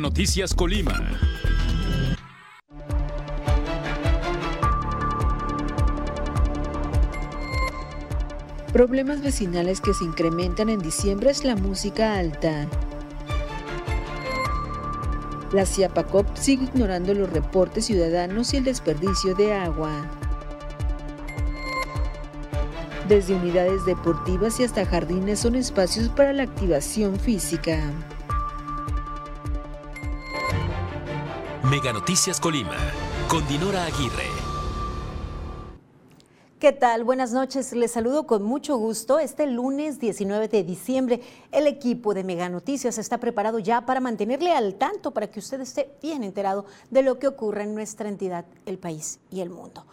Noticias Colima. Problemas vecinales que se incrementan en diciembre es la música alta. La CIAPACOP sigue ignorando los reportes ciudadanos y el desperdicio de agua. Desde unidades deportivas y hasta jardines son espacios para la activación física. Mega Noticias Colima, con Dinora Aguirre. ¿Qué tal? Buenas noches. Les saludo con mucho gusto. Este lunes 19 de diciembre, el equipo de Mega Noticias está preparado ya para mantenerle al tanto para que usted esté bien enterado de lo que ocurre en nuestra entidad, el país y el mundo.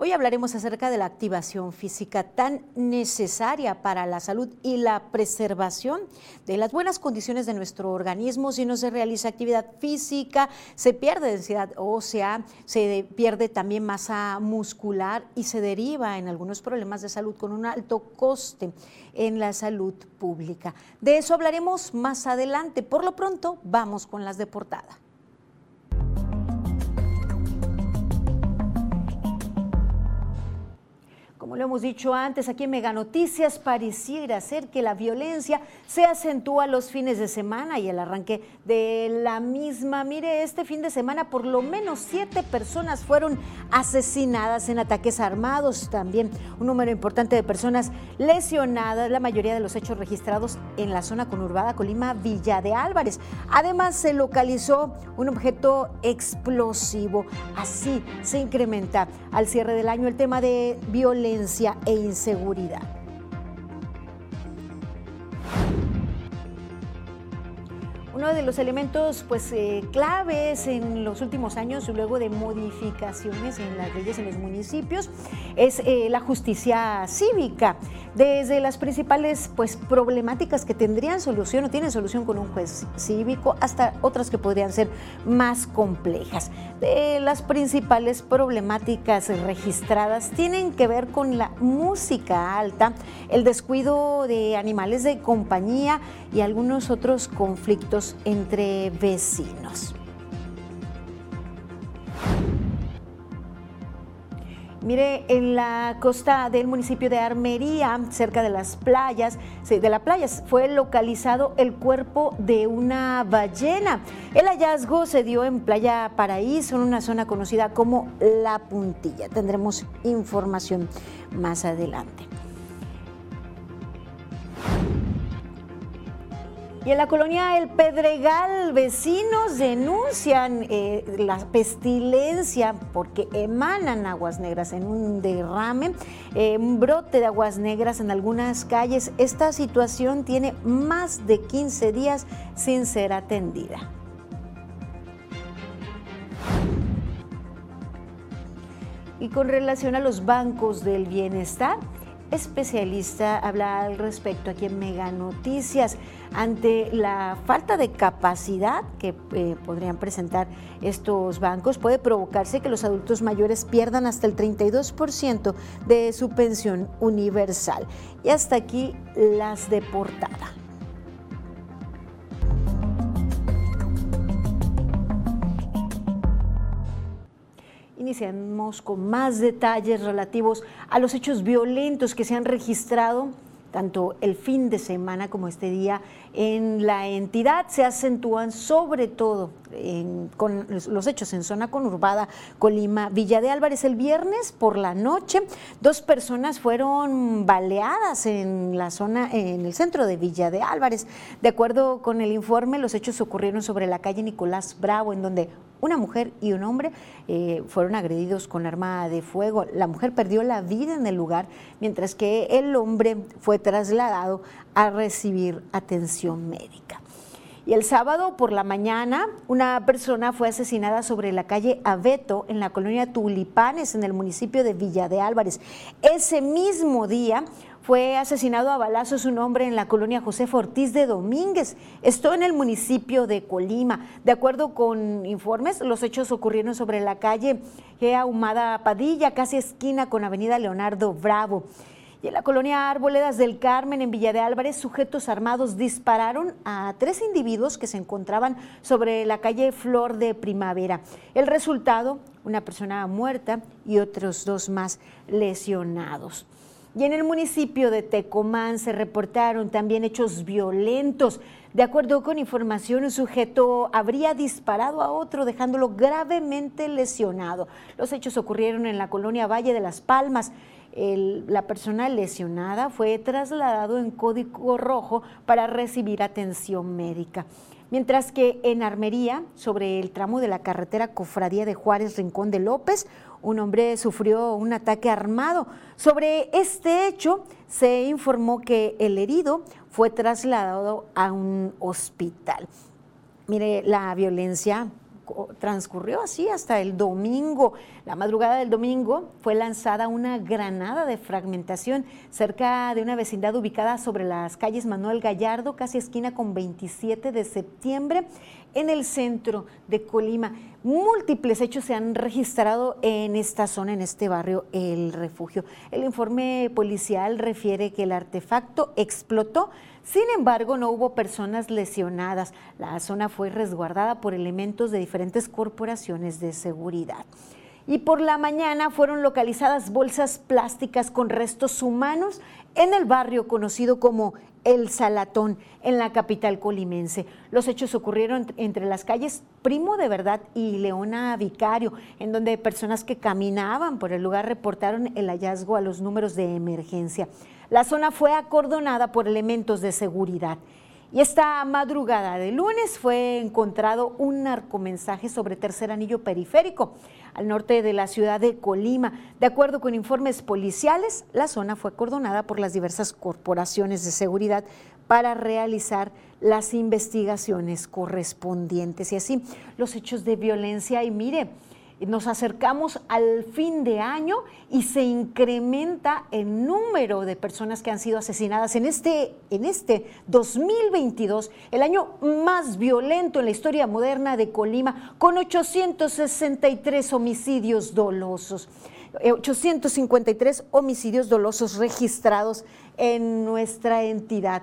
Hoy hablaremos acerca de la activación física tan necesaria para la salud y la preservación de las buenas condiciones de nuestro organismo. Si no se realiza actividad física, se pierde densidad ósea, se pierde también masa muscular y se deriva en algunos problemas de salud con un alto coste en la salud pública. De eso hablaremos más adelante. Por lo pronto, vamos con las de portada. Como lo hemos dicho antes, aquí en Mega Noticias pareciera ser que la violencia se acentúa los fines de semana y el arranque de la misma. Mire, este fin de semana por lo menos siete personas fueron asesinadas en ataques armados, también un número importante de personas lesionadas, la mayoría de los hechos registrados en la zona conurbada Colima Villa de Álvarez. Además, se localizó un objeto explosivo. Así se incrementa al cierre del año el tema de violencia e inseguridad. Uno de los elementos pues, eh, claves en los últimos años, luego de modificaciones en las leyes en los municipios, es eh, la justicia cívica. Desde las principales pues, problemáticas que tendrían solución o tienen solución con un juez cívico hasta otras que podrían ser más complejas. De las principales problemáticas registradas tienen que ver con la música alta, el descuido de animales de compañía y algunos otros conflictos entre vecinos. Mire, en la costa del municipio de Armería, cerca de las playas, de la playa, fue localizado el cuerpo de una ballena. El hallazgo se dio en Playa Paraíso, en una zona conocida como La Puntilla. Tendremos información más adelante. Y en la colonia El Pedregal, vecinos denuncian eh, la pestilencia porque emanan aguas negras en un derrame, eh, un brote de aguas negras en algunas calles. Esta situación tiene más de 15 días sin ser atendida. Y con relación a los bancos del bienestar, especialista habla al respecto aquí en Mega Noticias. Ante la falta de capacidad que eh, podrían presentar estos bancos, puede provocarse que los adultos mayores pierdan hasta el 32% de su pensión universal. Y hasta aquí las de portada. Iniciamos con más detalles relativos a los hechos violentos que se han registrado tanto el fin de semana como este día en la entidad. Se acentúan sobre todo con los hechos en zona conurbada Colima, Villa de Álvarez. El viernes por la noche, dos personas fueron baleadas en la zona, en el centro de Villa de Álvarez. De acuerdo con el informe, los hechos ocurrieron sobre la calle Nicolás Bravo, en donde una mujer y un hombre eh, fueron agredidos con arma de fuego. La mujer perdió la vida en el lugar, mientras que el hombre fue trasladado a recibir atención médica. Y el sábado por la mañana, una persona fue asesinada sobre la calle Abeto, en la colonia Tulipanes, en el municipio de Villa de Álvarez. Ese mismo día, fue asesinado a balazos un hombre en la colonia José Ortiz de Domínguez, esto en el municipio de Colima. De acuerdo con informes, los hechos ocurrieron sobre la calle Gea Humada Padilla, casi esquina con Avenida Leonardo Bravo. Y en la colonia Arboledas del Carmen, en Villa de Álvarez, sujetos armados dispararon a tres individuos que se encontraban sobre la calle Flor de Primavera. El resultado, una persona muerta y otros dos más lesionados. Y en el municipio de Tecomán se reportaron también hechos violentos. De acuerdo con información, un sujeto habría disparado a otro dejándolo gravemente lesionado. Los hechos ocurrieron en la colonia Valle de las Palmas. La persona lesionada fue trasladado en código rojo para recibir atención médica. Mientras que en Armería, sobre el tramo de la carretera Cofradía de Juárez Rincón de López, un hombre sufrió un ataque armado. Sobre este hecho se informó que el herido fue trasladado a un hospital. Mire, la violencia transcurrió así hasta el domingo. La madrugada del domingo fue lanzada una granada de fragmentación cerca de una vecindad ubicada sobre las calles Manuel Gallardo, casi esquina con 27 de septiembre, en el centro de Colima. Múltiples hechos se han registrado en esta zona, en este barrio, el refugio. El informe policial refiere que el artefacto explotó sin embargo, no hubo personas lesionadas. La zona fue resguardada por elementos de diferentes corporaciones de seguridad. Y por la mañana fueron localizadas bolsas plásticas con restos humanos en el barrio conocido como El Salatón, en la capital colimense. Los hechos ocurrieron entre las calles Primo de Verdad y Leona Vicario, en donde personas que caminaban por el lugar reportaron el hallazgo a los números de emergencia. La zona fue acordonada por elementos de seguridad. Y esta madrugada de lunes fue encontrado un narcomensaje sobre tercer anillo periférico al norte de la ciudad de Colima. De acuerdo con informes policiales, la zona fue acordonada por las diversas corporaciones de seguridad para realizar las investigaciones correspondientes. Y así los hechos de violencia. Y mire, nos acercamos al fin de año y se incrementa el número de personas que han sido asesinadas en este, en este 2022, el año más violento en la historia moderna de Colima, con 863 homicidios dolosos. 853 eh, homicidios dolosos registrados en nuestra entidad.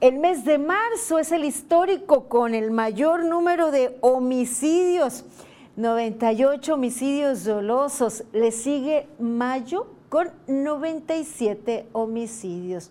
El mes de marzo es el histórico con el mayor número de homicidios. 98 homicidios dolosos. Le sigue mayo con 97 homicidios.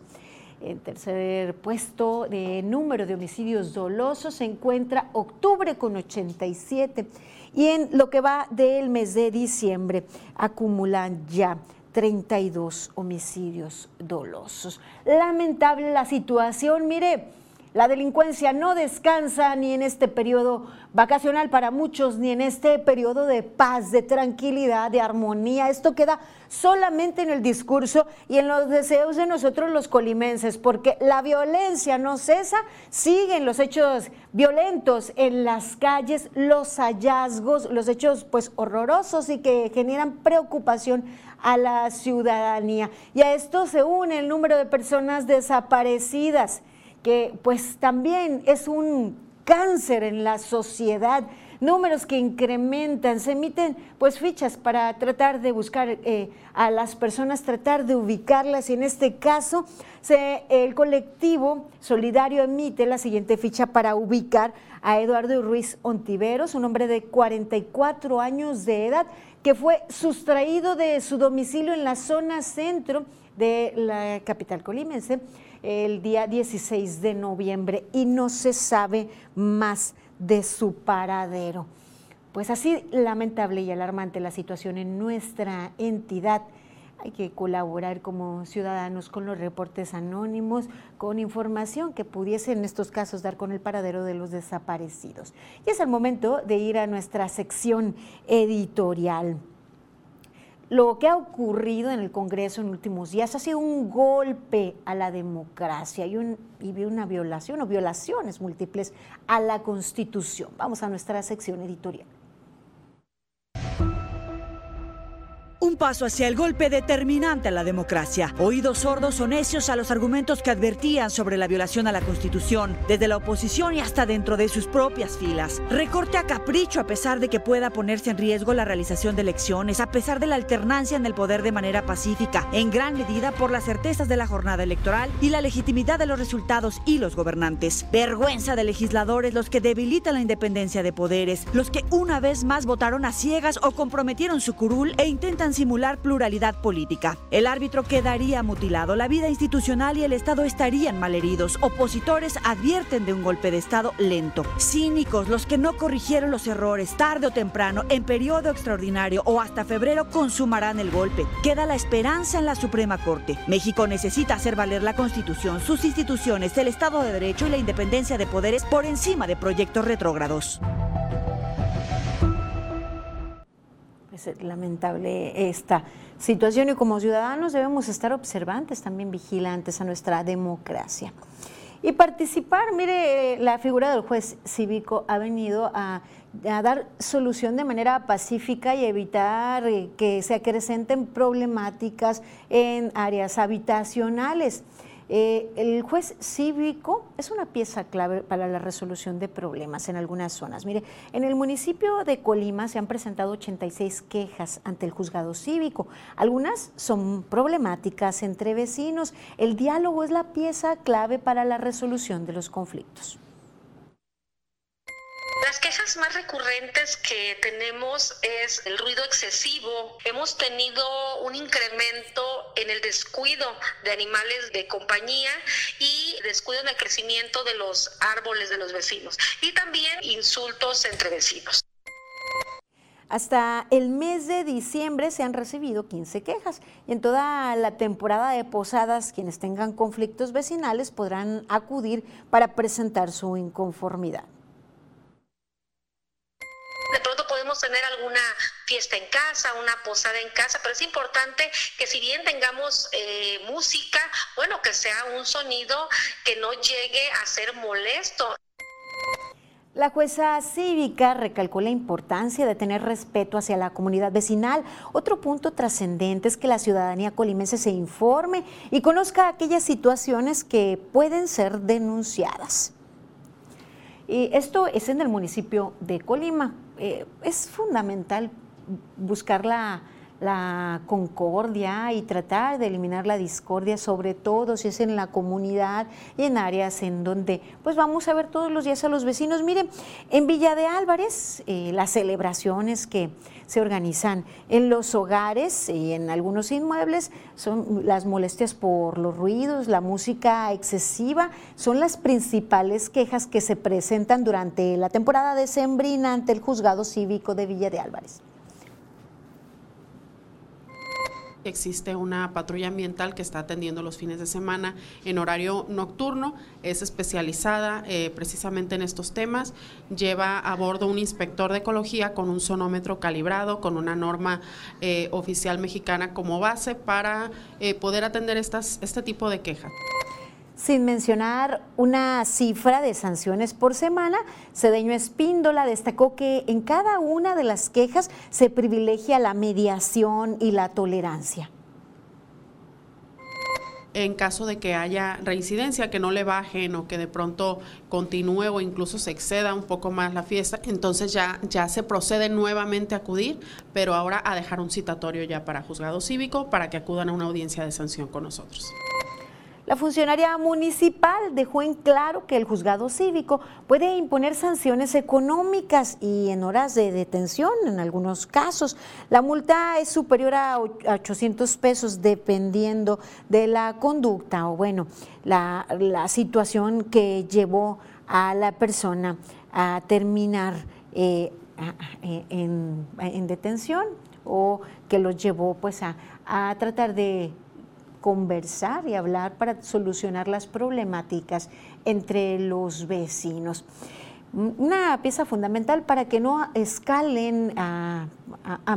En tercer puesto de número de homicidios dolosos se encuentra octubre con 87 y en lo que va del mes de diciembre acumulan ya 32 homicidios dolosos. Lamentable la situación, mire, la delincuencia no descansa ni en este periodo vacacional para muchos, ni en este periodo de paz, de tranquilidad, de armonía. Esto queda solamente en el discurso y en los deseos de nosotros los colimenses, porque la violencia no cesa, siguen los hechos violentos en las calles, los hallazgos, los hechos pues horrorosos y que generan preocupación a la ciudadanía. Y a esto se une el número de personas desaparecidas que pues también es un cáncer en la sociedad, números que incrementan, se emiten pues fichas para tratar de buscar eh, a las personas, tratar de ubicarlas. Y en este caso se, el colectivo solidario emite la siguiente ficha para ubicar a Eduardo Ruiz Ontiveros, un hombre de 44 años de edad que fue sustraído de su domicilio en la zona centro de la capital colimense el día 16 de noviembre y no se sabe más de su paradero. Pues así lamentable y alarmante la situación en nuestra entidad. Hay que colaborar como ciudadanos con los reportes anónimos, con información que pudiese en estos casos dar con el paradero de los desaparecidos. Y es el momento de ir a nuestra sección editorial. Lo que ha ocurrido en el Congreso en últimos días ha sido un golpe a la democracia y, un, y una violación o violaciones múltiples a la Constitución. Vamos a nuestra sección editorial. Un paso hacia el golpe determinante a la democracia. Oídos sordos o necios a los argumentos que advertían sobre la violación a la Constitución, desde la oposición y hasta dentro de sus propias filas. Recorte a capricho a pesar de que pueda ponerse en riesgo la realización de elecciones, a pesar de la alternancia en el poder de manera pacífica, en gran medida por las certezas de la jornada electoral y la legitimidad de los resultados y los gobernantes. Vergüenza de legisladores los que debilitan la independencia de poderes, los que una vez más votaron a ciegas o comprometieron su curul e intentan simular pluralidad política. El árbitro quedaría mutilado, la vida institucional y el Estado estarían malheridos. Opositores advierten de un golpe de Estado lento. Cínicos, los que no corrigieron los errores tarde o temprano, en periodo extraordinario o hasta febrero, consumarán el golpe. Queda la esperanza en la Suprema Corte. México necesita hacer valer la Constitución, sus instituciones, el Estado de Derecho y la independencia de poderes por encima de proyectos retrógrados. Es lamentable esta situación y como ciudadanos debemos estar observantes, también vigilantes a nuestra democracia. Y participar, mire, la figura del juez cívico ha venido a, a dar solución de manera pacífica y evitar eh, que se acrecenten problemáticas en áreas habitacionales. Eh, el juez cívico es una pieza clave para la resolución de problemas en algunas zonas. Mire, en el municipio de Colima se han presentado 86 quejas ante el juzgado cívico. Algunas son problemáticas entre vecinos. El diálogo es la pieza clave para la resolución de los conflictos. Las quejas más recurrentes que tenemos es el ruido excesivo. Hemos tenido un incremento en el descuido de animales de compañía y descuido en el crecimiento de los árboles de los vecinos y también insultos entre vecinos. Hasta el mes de diciembre se han recibido 15 quejas y en toda la temporada de posadas quienes tengan conflictos vecinales podrán acudir para presentar su inconformidad tener alguna fiesta en casa, una posada en casa, pero es importante que si bien tengamos eh, música, bueno, que sea un sonido que no llegue a ser molesto. La jueza cívica recalcó la importancia de tener respeto hacia la comunidad vecinal. Otro punto trascendente es que la ciudadanía colimense se informe y conozca aquellas situaciones que pueden ser denunciadas. Y esto es en el municipio de Colima. Eh, es fundamental buscar la, la concordia y tratar de eliminar la discordia, sobre todo si es en la comunidad y en áreas en donde pues vamos a ver todos los días a los vecinos. Miren, en Villa de Álvarez, eh, las celebraciones que se organizan en los hogares y en algunos inmuebles son las molestias por los ruidos, la música excesiva, son las principales quejas que se presentan durante la temporada decembrina ante el juzgado cívico de Villa de Álvarez. Existe una patrulla ambiental que está atendiendo los fines de semana en horario nocturno, es especializada eh, precisamente en estos temas, lleva a bordo un inspector de ecología con un sonómetro calibrado, con una norma eh, oficial mexicana como base para eh, poder atender estas, este tipo de quejas. Sin mencionar una cifra de sanciones por semana, Cedeño Espíndola destacó que en cada una de las quejas se privilegia la mediación y la tolerancia en caso de que haya reincidencia, que no le bajen o que de pronto continúe o incluso se exceda un poco más la fiesta, entonces ya, ya se procede nuevamente a acudir, pero ahora a dejar un citatorio ya para juzgado cívico para que acudan a una audiencia de sanción con nosotros. La funcionaria municipal dejó en claro que el juzgado cívico puede imponer sanciones económicas y en horas de detención en algunos casos. La multa es superior a 800 pesos dependiendo de la conducta o bueno, la, situación que llevó a la persona a terminar eh, en, detención o que lo llevó pues a tratar de conversar y hablar para solucionar las problemáticas entre los vecinos. una pieza fundamental para que no escalen a,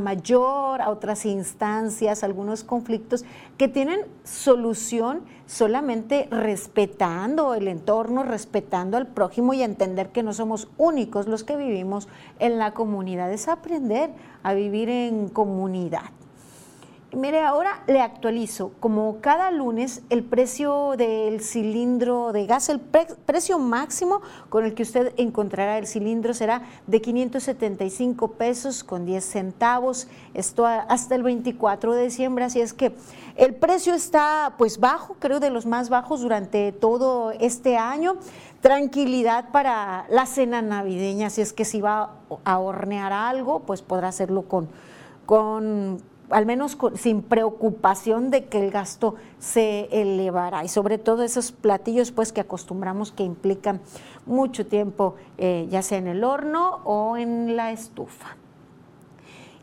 mayor, a otras instancias, algunos conflictos que tienen solución solamente respetando el entorno, respetando al prójimo y entender que no somos únicos los que vivimos en la comunidad, es aprender a vivir en comunidad. Mire, ahora le actualizo, como cada lunes, el precio del cilindro de gas, el precio máximo con el que usted encontrará el cilindro será de 575 pesos con 10 centavos, esto hasta el 24 de diciembre, así es que el precio está pues bajo, creo de los más bajos durante todo este año. Tranquilidad para la cena navideña, si es que si va a hornear algo, pues podrá hacerlo con, con al menos sin preocupación de que el gasto se elevará y sobre todo esos platillos pues que acostumbramos que implican mucho tiempo eh, ya sea en el horno o en la estufa.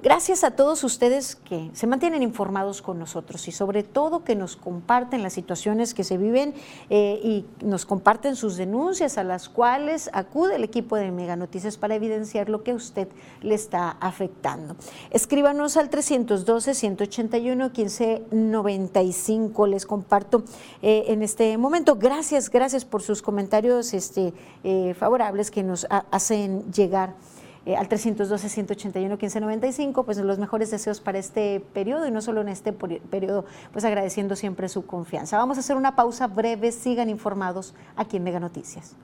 Gracias a todos ustedes que se mantienen informados con nosotros y sobre todo que nos comparten las situaciones que se viven eh, y nos comparten sus denuncias a las cuales acude el equipo de Mega Noticias para evidenciar lo que a usted le está afectando. Escríbanos al 312-181-1595. Les comparto eh, en este momento. Gracias, gracias por sus comentarios este, eh, favorables que nos hacen llegar eh, al 312-181-1595, pues los mejores deseos para este periodo y no solo en este periodo, pues agradeciendo siempre su confianza. Vamos a hacer una pausa breve, sigan informados aquí en Mega Noticias.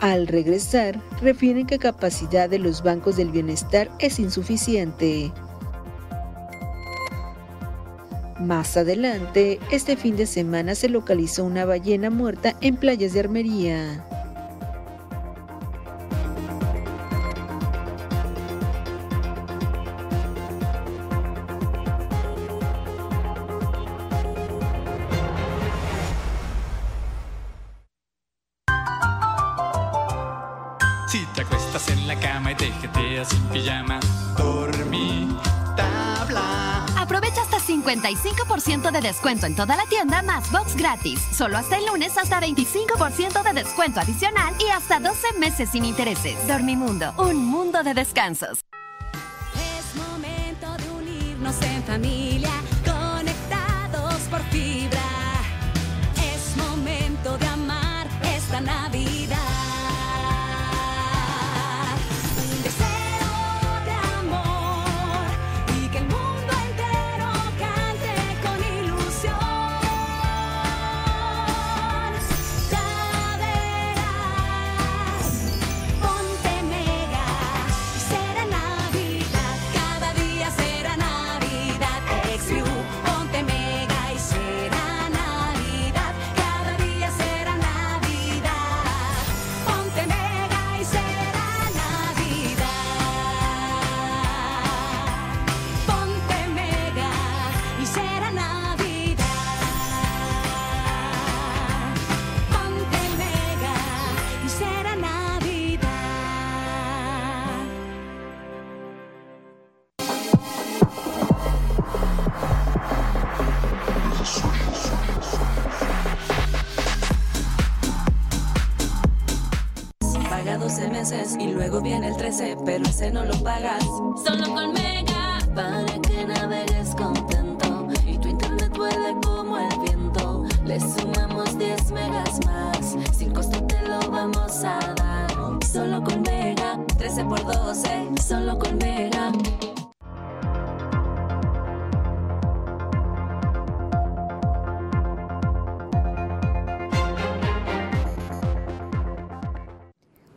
Al regresar, refieren que capacidad de los bancos del bienestar es insuficiente. Más adelante, este fin de semana se localizó una ballena muerta en playas de Armería. Sin pijama. Dormí, tabla. Aprovecha hasta 55% de descuento en toda la tienda más box gratis. Solo hasta el lunes hasta 25% de descuento adicional y hasta 12 meses sin intereses. Dormimundo, un mundo de descansos.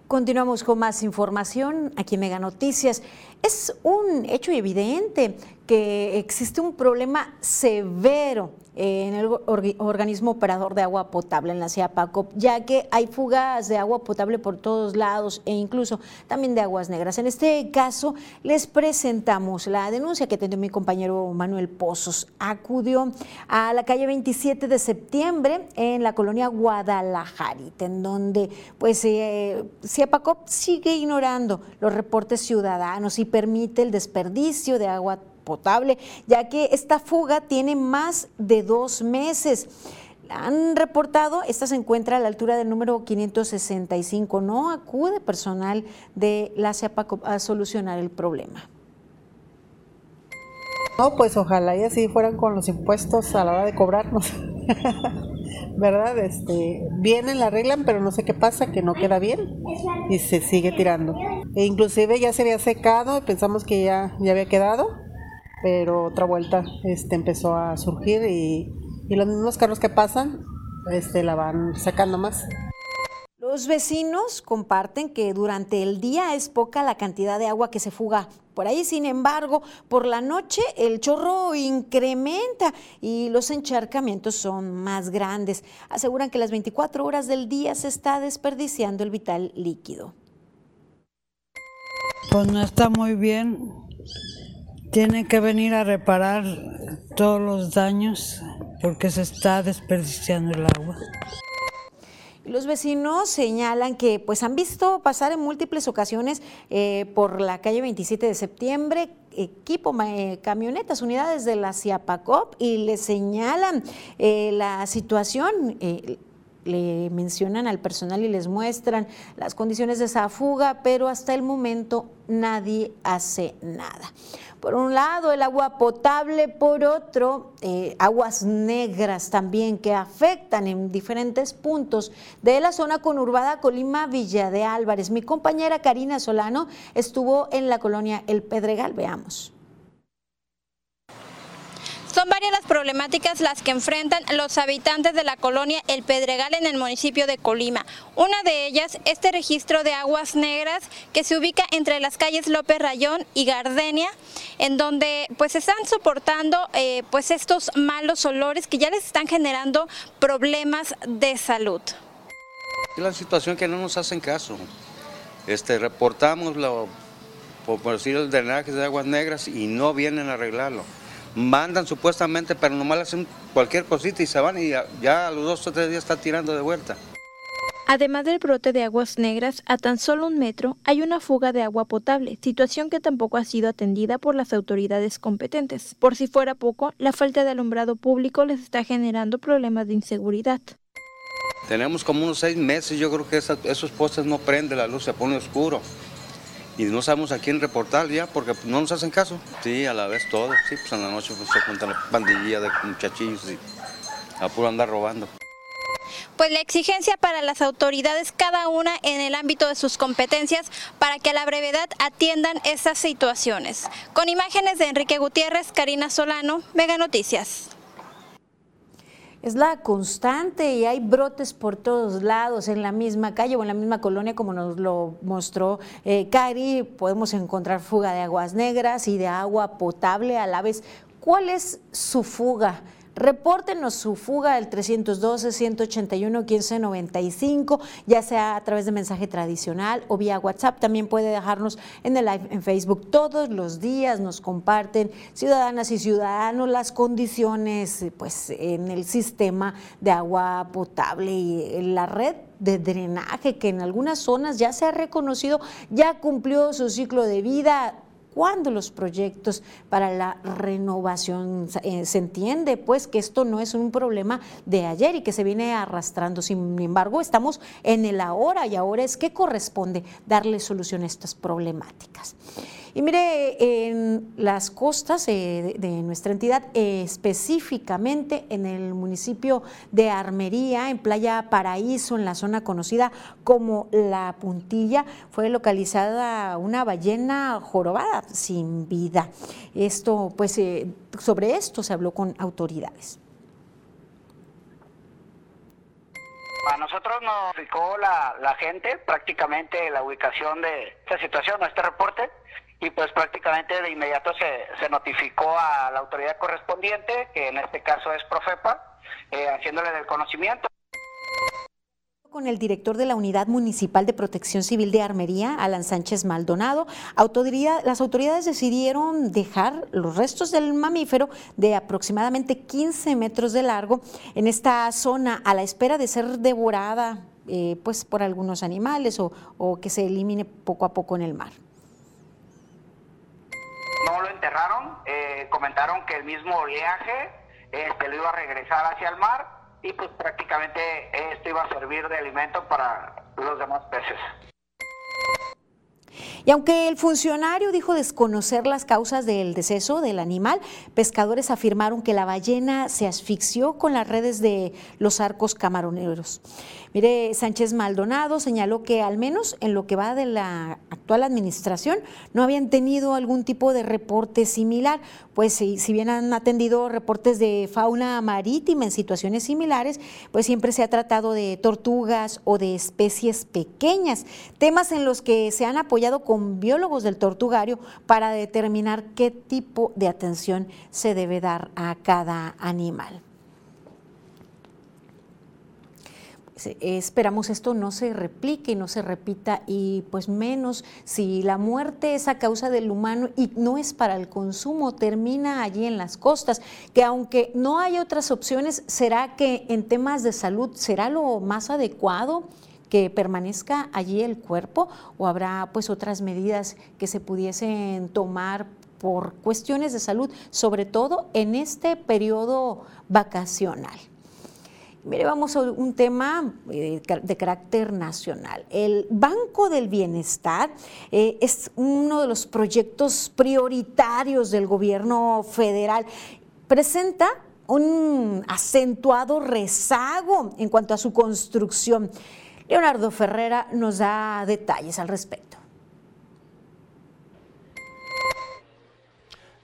Continuamos con más información aquí en Mega Noticias. Es un hecho evidente que existe un problema severo en el organismo operador de agua potable en la Ciapacop, ya que hay fugas de agua potable por todos lados e incluso también de aguas negras. En este caso, les presentamos la denuncia que tenía mi compañero Manuel Pozos. Acudió a la calle 27 de septiembre en la colonia Guadalajara, en donde pues eh, Ciapacop sigue ignorando los reportes ciudadanos y permite el desperdicio de agua potable, ya que esta fuga tiene más de dos meses. han reportado, esta se encuentra a la altura del número 565. No acude personal de la CEPACOP a solucionar el problema. No, pues ojalá y así fueran con los impuestos a la hora de cobrarnos. ¿Verdad? Este, vienen, la arreglan, pero no sé qué pasa, que no queda bien y se sigue tirando. E inclusive ya se había secado, pensamos que ya, ya había quedado, pero otra vuelta este, empezó a surgir y, y los mismos carros que pasan este, la van sacando más. Los vecinos comparten que durante el día es poca la cantidad de agua que se fuga por ahí, sin embargo, por la noche el chorro incrementa y los encharcamientos son más grandes. Aseguran que las 24 horas del día se está desperdiciando el vital líquido. Pues no está muy bien. Tienen que venir a reparar todos los daños porque se está desperdiciando el agua. Los vecinos señalan que pues han visto pasar en múltiples ocasiones eh, por la calle 27 de septiembre equipo, eh, camionetas, unidades de la CIAPACOP y le señalan eh, la situación le mencionan al personal y les muestran las condiciones de esa fuga, pero hasta el momento nadie hace nada. Por un lado, el agua potable, por otro, eh, aguas negras también que afectan en diferentes puntos de la zona conurbada Colima Villa de Álvarez. Mi compañera Karina Solano estuvo en la colonia El Pedregal. Veamos. Son varias las problemáticas las que enfrentan los habitantes de la colonia El Pedregal en el municipio de Colima. Una de ellas, este registro de aguas negras que se ubica entre las calles López Rayón y Gardenia, en donde pues están soportando eh, pues estos malos olores que ya les están generando problemas de salud. Es la situación que no nos hacen caso. Este, reportamos lo, por decir el drenaje de aguas negras y no vienen a arreglarlo mandan supuestamente, pero nomás hacen cualquier cosita y se van y ya, a los dos o tres días está tirando de vuelta. Además del brote de aguas negras, a tan solo un metro hay una fuga de agua potable, situación que tampoco ha sido atendida por las autoridades competentes. Por si fuera poco, la falta de alumbrado público les está generando problemas de inseguridad. Tenemos como unos seis meses, yo creo que esos postes no prenden, la luz se pone oscuro y no sabemos a quién reportar ya porque no nos hacen caso. Sí, a la vez todo, sí, pues en la noche pues, se juntan la pandilla de muchachillos y a puro andar robando. Pues la exigencia para las autoridades, cada una en el ámbito de sus competencias, para que a la brevedad atiendan estas situaciones. Con imágenes de Enrique Gutiérrez, Karina Solano, Mega Noticias es la constante y hay brotes por todos lados, en la misma calle o en la misma colonia, como nos lo mostró eh, Cari, podemos encontrar fuga de aguas negras y de agua potable a la vez. ¿Cuál es su fuga? Repórtenos su fuga al 312-181-1595, ya sea a través de mensaje tradicional o vía WhatsApp. También puede dejarnos en el live en Facebook. Todos los días nos comparten ciudadanas y ciudadanos las condiciones pues, en el sistema de agua potable y la red de drenaje que en algunas zonas ya se ha reconocido, ya cumplió su ciclo de vida cuándo los proyectos para la renovación. Eh, se entiende pues que esto no es un problema de ayer y que se viene arrastrando. Sin embargo, estamos en el ahora y ahora es que corresponde darle solución a estas problemáticas. Y mire, en las costas eh, de nuestra entidad, específicamente en el municipio de Armería, en Playa Paraíso, en la zona conocida como La Puntilla, fue localizada una ballena jorobada sin vida. Esto, pues, eh, sobre esto se habló con autoridades. A nosotros nos explicó la, la gente prácticamente la ubicación de esta situación, este reporte, y pues prácticamente de inmediato se, se notificó a la autoridad correspondiente, que en este caso es Profepa, eh, haciéndole del conocimiento con el director de la Unidad Municipal de Protección Civil de Armería, Alan Sánchez Maldonado. Autoridad, las autoridades decidieron dejar los restos del mamífero de aproximadamente 15 metros de largo en esta zona a la espera de ser devorada eh, pues por algunos animales o, o que se elimine poco a poco en el mar enterraron, eh, comentaron que el mismo oleaje este, lo iba a regresar hacia el mar y pues prácticamente esto iba a servir de alimento para los demás peces. Y aunque el funcionario dijo desconocer las causas del deceso del animal, pescadores afirmaron que la ballena se asfixió con las redes de los arcos camaroneros. Mire, Sánchez Maldonado señaló que al menos en lo que va de la actual administración no habían tenido algún tipo de reporte similar, pues si, bien han atendido reportes de fauna marítima en situaciones similares, pues siempre se ha tratado de tortugas o de especies pequeñas, temas en los que se han apoyado con biólogos del tortugario para determinar qué tipo de atención se debe dar a cada animal. esperamos esto no se replique, no se repita y pues menos si la muerte es a causa del humano y no es para el consumo, termina allí en las costas, que aunque no hay otras opciones, ¿será que en temas de salud será lo más adecuado? Que permanezca allí el cuerpo o habrá pues otras medidas que se pudiesen tomar por cuestiones de salud, sobre todo en este periodo vacacional. Mire, vamos a un tema eh, de carácter nacional. El Banco del Bienestar eh, es uno de los proyectos prioritarios del gobierno federal. Presenta un acentuado rezago en cuanto a su construcción. Leonardo Ferrera nos da detalles al respecto.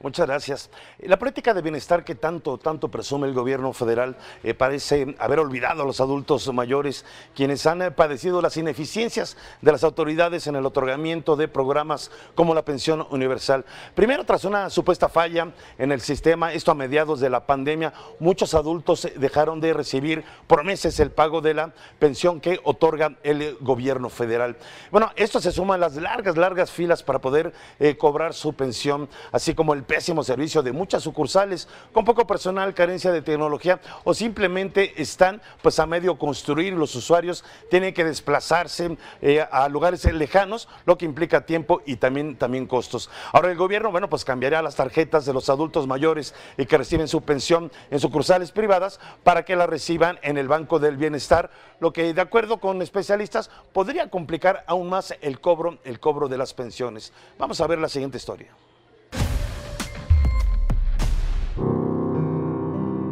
Muchas gracias. La política de bienestar que tanto, tanto presume el gobierno federal eh, parece haber olvidado a los adultos mayores, quienes han eh, padecido las ineficiencias de las autoridades en el otorgamiento de programas como la pensión universal. Primero, tras una supuesta falla en el sistema, esto a mediados de la pandemia, muchos adultos dejaron de recibir por meses el pago de la pensión que otorga el gobierno federal. Bueno, esto se suma a las largas, largas filas para poder eh, cobrar su pensión, así como el pésimo servicio de muchas sucursales con poco personal, carencia de tecnología o simplemente están pues a medio construir. Los usuarios tienen que desplazarse eh, a lugares lejanos, lo que implica tiempo y también, también costos. Ahora el gobierno, bueno, pues cambiará las tarjetas de los adultos mayores y que reciben su pensión en sucursales privadas para que la reciban en el Banco del Bienestar, lo que de acuerdo con especialistas podría complicar aún más el cobro, el cobro de las pensiones. Vamos a ver la siguiente historia.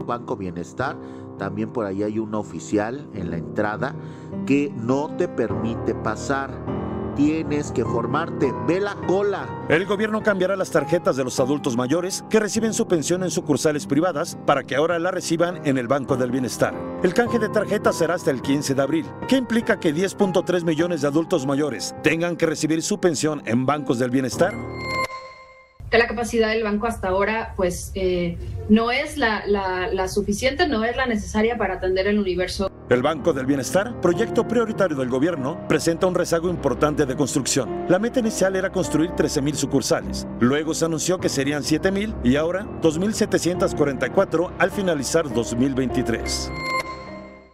Banco Bienestar, también por ahí hay una oficial en la entrada que no te permite pasar. Tienes que formarte, ve la cola. El gobierno cambiará las tarjetas de los adultos mayores que reciben su pensión en sucursales privadas para que ahora la reciban en el Banco del Bienestar. El canje de tarjetas será hasta el 15 de abril, que implica que 10.3 millones de adultos mayores tengan que recibir su pensión en bancos del bienestar que la capacidad del banco hasta ahora pues eh, no es la, la, suficiente, no es la necesaria para atender el universo. El Banco del Bienestar, proyecto prioritario del gobierno, presenta un rezago importante de construcción. La meta inicial era construir 13.000 sucursales. Luego se anunció que serían 7.000 y ahora 2.744 al finalizar 2023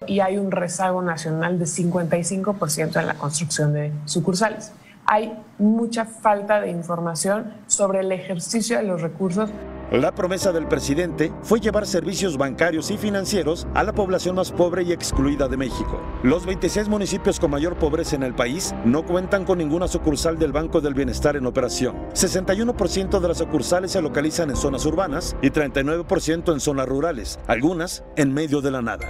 y hay un rezago nacional de 55% en la construcción de sucursales hay mucha falta de información sobre el ejercicio de los recursos. La promesa del presidente fue llevar servicios bancarios y financieros a la población más pobre y excluida de México. Los 26 municipios con mayor pobreza en el país no cuentan con ninguna sucursal del Banco del Bienestar en operación. 61% de las sucursales se localizan en zonas urbanas y 39% en zonas rurales, algunas en medio de la nada.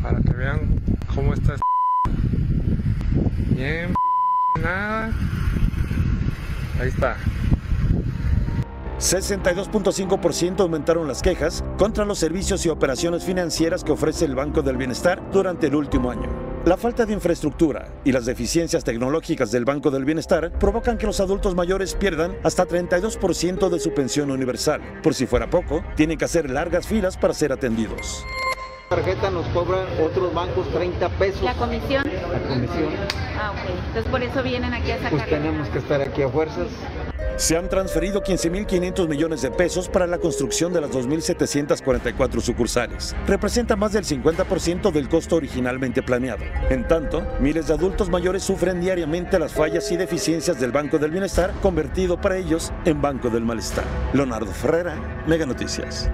Para que vean cómo está bien Nada. Ahí está. 62.5% aumentaron las quejas contra los servicios y operaciones financieras que ofrece el Banco del Bienestar durante el último año. La falta de infraestructura y las deficiencias tecnológicas del Banco del Bienestar provocan que los adultos mayores pierdan hasta 32% de su pensión universal. Por si fuera poco, tienen que hacer largas filas para ser atendidos tarjeta nos cobran otros bancos 30 pesos. ¿La comisión? La comisión. Ah, ok. Entonces por eso vienen aquí a sacar. Pues tenemos que estar aquí a fuerzas. Se han transferido 15.500 millones de pesos para la construcción de las 2.744 sucursales. Representa más del 50% del costo originalmente planeado. En tanto, miles de adultos mayores sufren diariamente las fallas y deficiencias del Banco del Bienestar, convertido para ellos en Banco del Malestar. Leonardo Ferrera, Mega Noticias.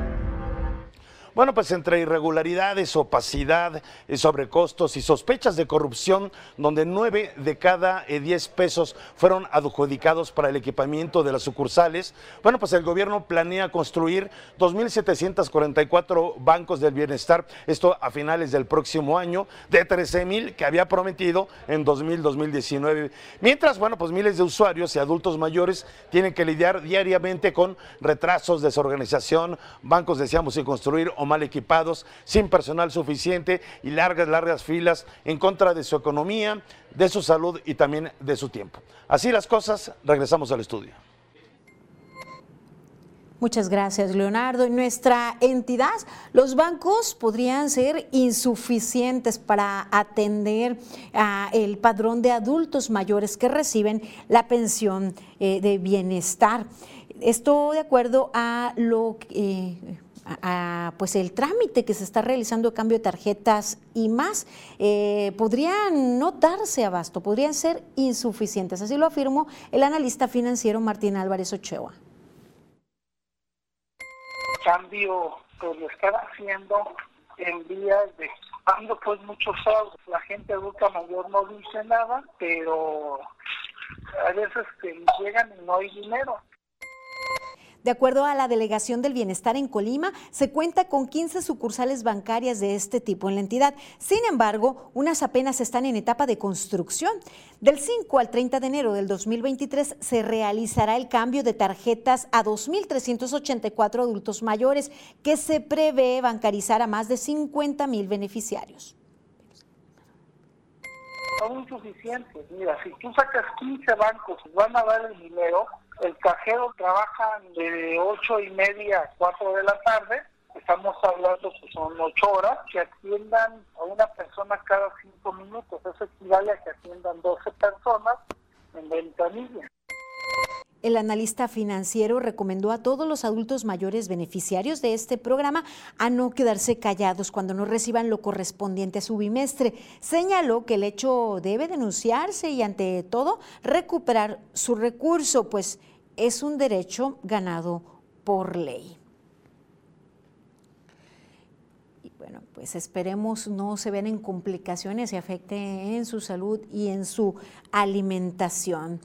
Bueno, pues entre irregularidades, opacidad, eh, sobrecostos y sospechas de corrupción, donde nueve de cada eh, diez pesos fueron adjudicados para el equipamiento de las sucursales, bueno, pues el gobierno planea construir 2.744 bancos del bienestar, esto a finales del próximo año, de 13.000 que había prometido en 2000-2019. Mientras, bueno, pues miles de usuarios y adultos mayores tienen que lidiar diariamente con retrasos, desorganización, bancos, decíamos, sin construir o mal equipados, sin personal suficiente y largas, largas filas en contra de su economía, de su salud y también de su tiempo. Así las cosas, regresamos al estudio. Muchas gracias, Leonardo. En nuestra entidad, los bancos podrían ser insuficientes para atender a el padrón de adultos mayores que reciben la pensión eh, de bienestar. Esto de acuerdo a lo que... a, pues el trámite que se está realizando cambio de tarjetas y más, eh, podrían no darse abasto, podrían ser insuficientes. Así lo afirmó el analista financiero Martín Álvarez Ochoa cambio que lo están haciendo en vías de dando pues muchos fraudes. La gente adulta mayor no dice nada, pero a veces que llegan y no hay dinero. De acuerdo a la Delegación del Bienestar en Colima, se cuenta con 15 sucursales bancarias de este tipo en la entidad. Sin embargo, unas apenas están en etapa de construcción. Del 5 al 30 de enero del 2023 se realizará el cambio de tarjetas a 2.384 adultos mayores que se prevé bancarizar a más de 50 mil beneficiarios. Son insuficientes. Mira, si tú sacas 15 bancos y van a dar el dinero, el cajero trabaja de ocho y media a 4 de la tarde, estamos hablando que son ocho horas, que atiendan a una persona cada cinco minutos, eso equivale a que atiendan 12 personas en ventanilla. El analista financiero recomendó a todos los adultos mayores beneficiarios de este programa a no quedarse callados cuando no reciban lo correspondiente a su bimestre. Señaló que el hecho debe denunciarse y ante todo recuperar su recurso, pues es un derecho ganado por ley. Y bueno, pues esperemos no se vean en complicaciones y afecte en su salud y en su alimentación.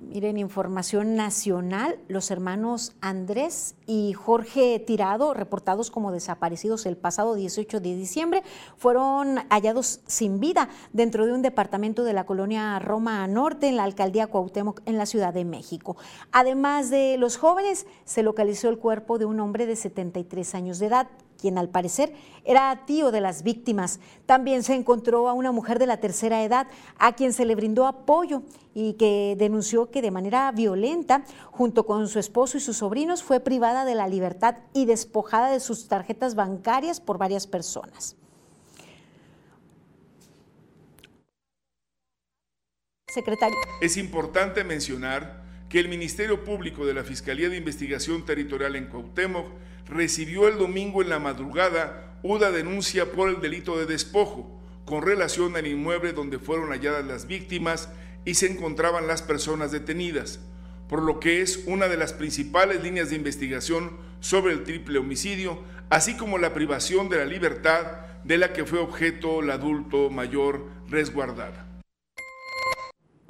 Miren, información nacional, los hermanos Andrés y Jorge Tirado, reportados como desaparecidos el pasado 18 de diciembre, fueron hallados sin vida dentro de un departamento de la colonia Roma Norte en la alcaldía Cuauhtémoc en la Ciudad de México. Además de los jóvenes, se localizó el cuerpo de un hombre de 73 años de edad, quien al parecer era tío de las víctimas. También se encontró a una mujer de la tercera edad a quien se le brindó apoyo y que denunció que de manera violenta, junto con su esposo y sus sobrinos, fue privada de la libertad y despojada de sus tarjetas bancarias por varias personas. Secretario. Es importante mencionar que el Ministerio Público de la Fiscalía de Investigación Territorial en Cuauhtémoc recibió el domingo en la madrugada una denuncia por el delito de despojo con relación al inmueble donde fueron halladas las víctimas y se encontraban las personas detenidas, por lo que es una de las principales líneas de investigación sobre el triple homicidio, así como la privación de la libertad de la que fue objeto el adulto mayor resguardada.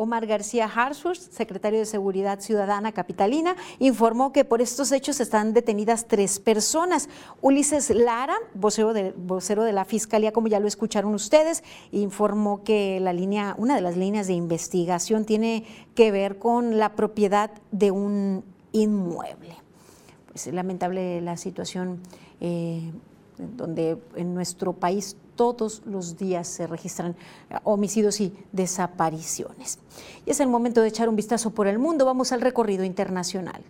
Omar García Harshurst, secretario de Seguridad Ciudadana Capitalina, informó que por estos hechos están detenidas tres personas. Ulises Lara, vocero de, la Fiscalía, como ya lo escucharon ustedes, informó que la línea, una de las líneas de investigación tiene que ver con la propiedad de un inmueble. Pues lamentable la situación eh, donde en nuestro país todos los días se registran eh, homicidios y desapariciones. Y es el momento de echar un vistazo por el mundo. Vamos al recorrido internacional.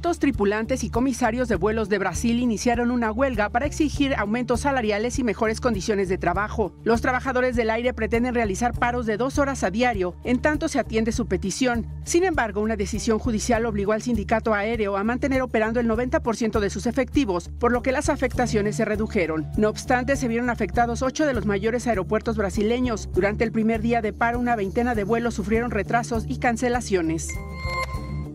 Pilotos, tripulantes y comisarios de vuelos de Brasil iniciaron una huelga para exigir aumentos salariales y mejores condiciones de trabajo. Los trabajadores del aire pretenden realizar paros de dos horas a diario, en tanto se atiende su petición. Sin embargo, una decisión judicial obligó al sindicato aéreo a mantener operando el 90% de sus efectivos, por lo que las afectaciones se redujeron. No obstante, se vieron afectados ocho de los mayores aeropuertos brasileños. Durante el primer día de paro, una veintena de vuelos sufrieron retrasos y cancelaciones.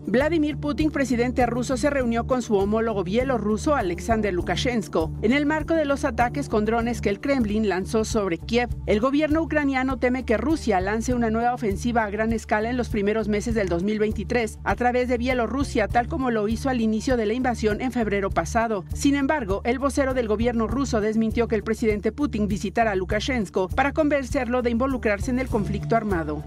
Vladimir Putin, presidente ruso, se reunió con su homólogo bielorruso Alexander Lukashenko en el marco de los ataques con drones que el Kremlin lanzó sobre Kiev. El gobierno ucraniano teme que Rusia lance una nueva ofensiva a gran escala en los primeros meses del 2023 a través de Bielorrusia, tal como lo hizo al inicio de la invasión en febrero pasado. Sin embargo, el vocero del gobierno ruso desmintió que el presidente Putin visitara a Lukashenko para convencerlo de involucrarse en el conflicto armado.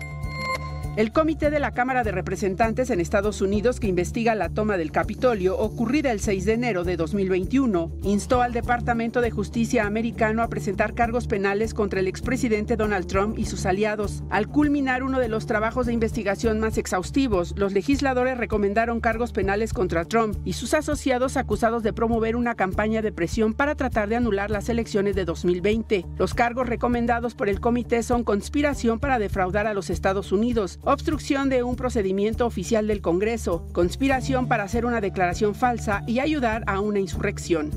El comité de la Cámara de Representantes en Estados Unidos que investiga la toma del Capitolio ocurrida el 6 de enero de 2021 instó al Departamento de Justicia americano a presentar cargos penales contra el expresidente Donald Trump y sus aliados. Al culminar uno de los trabajos de investigación más exhaustivos, los legisladores recomendaron cargos penales contra Trump y sus asociados acusados de promover una campaña de presión para tratar de anular las elecciones de 2020. Los cargos recomendados por el comité son conspiración para defraudar a los Estados Unidos, obstrucción de un procedimiento oficial del Congreso, conspiración para hacer una declaración falsa y ayudar a una insurrección.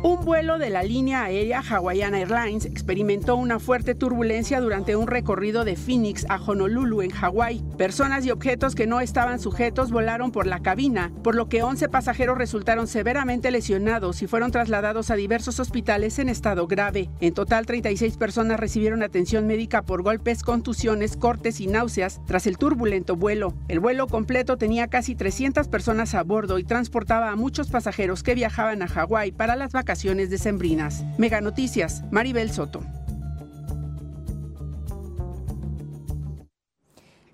Un vuelo de la línea aérea Hawaiian Airlines experimentó una fuerte turbulencia durante un recorrido de Phoenix a Honolulu, en Hawái. Personas y objetos que no estaban sujetos volaron por la cabina, por lo que 11 pasajeros resultaron severamente lesionados y fueron trasladados a diversos hospitales en estado grave. En total, 36 personas recibieron atención médica por golpes, contusiones, cortes y náuseas tras el turbulento vuelo. El vuelo completo tenía casi 300 personas a bordo y transportaba a muchos pasajeros que viajaban a Hawái para las vacaciones vacaciones decembrinas. Mega Noticias, Maribel Soto.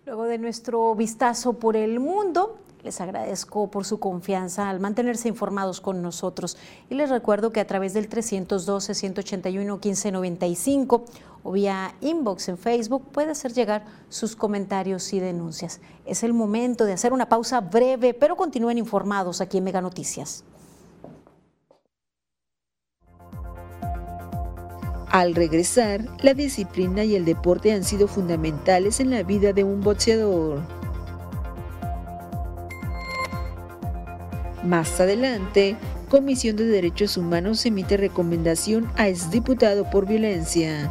Luego de nuestro vistazo por el mundo, les agradezco por su confianza al mantenerse informados con nosotros y les recuerdo que a través del 312-181-1595 o vía inbox en Facebook puede hacer llegar sus comentarios y denuncias. Es el momento de hacer una pausa breve, pero continúen informados aquí en Mega Noticias. Al regresar, la disciplina y el deporte han sido fundamentales en la vida de un boxeador. Más adelante, Comisión de Derechos Humanos emite recomendación a exdiputado por violencia.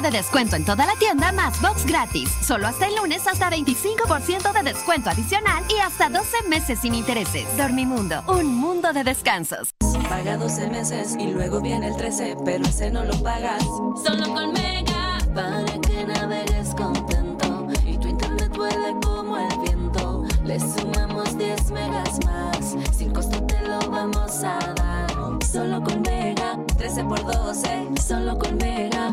55% de descuento en toda la tienda más box gratis. Solo hasta el lunes hasta 25% de descuento adicional y hasta 12 meses sin intereses. Dormimundo, un mundo de descansos. Paga 12 meses y luego viene el 13, pero ese no lo pagas. Solo con Mega. Para que navegues contento y tu internet vuele como el viento. Le sumamos 10 megas más. Sin costo te lo vamos a dar. Solo con Mega. 13 por 12. Solo con Mega.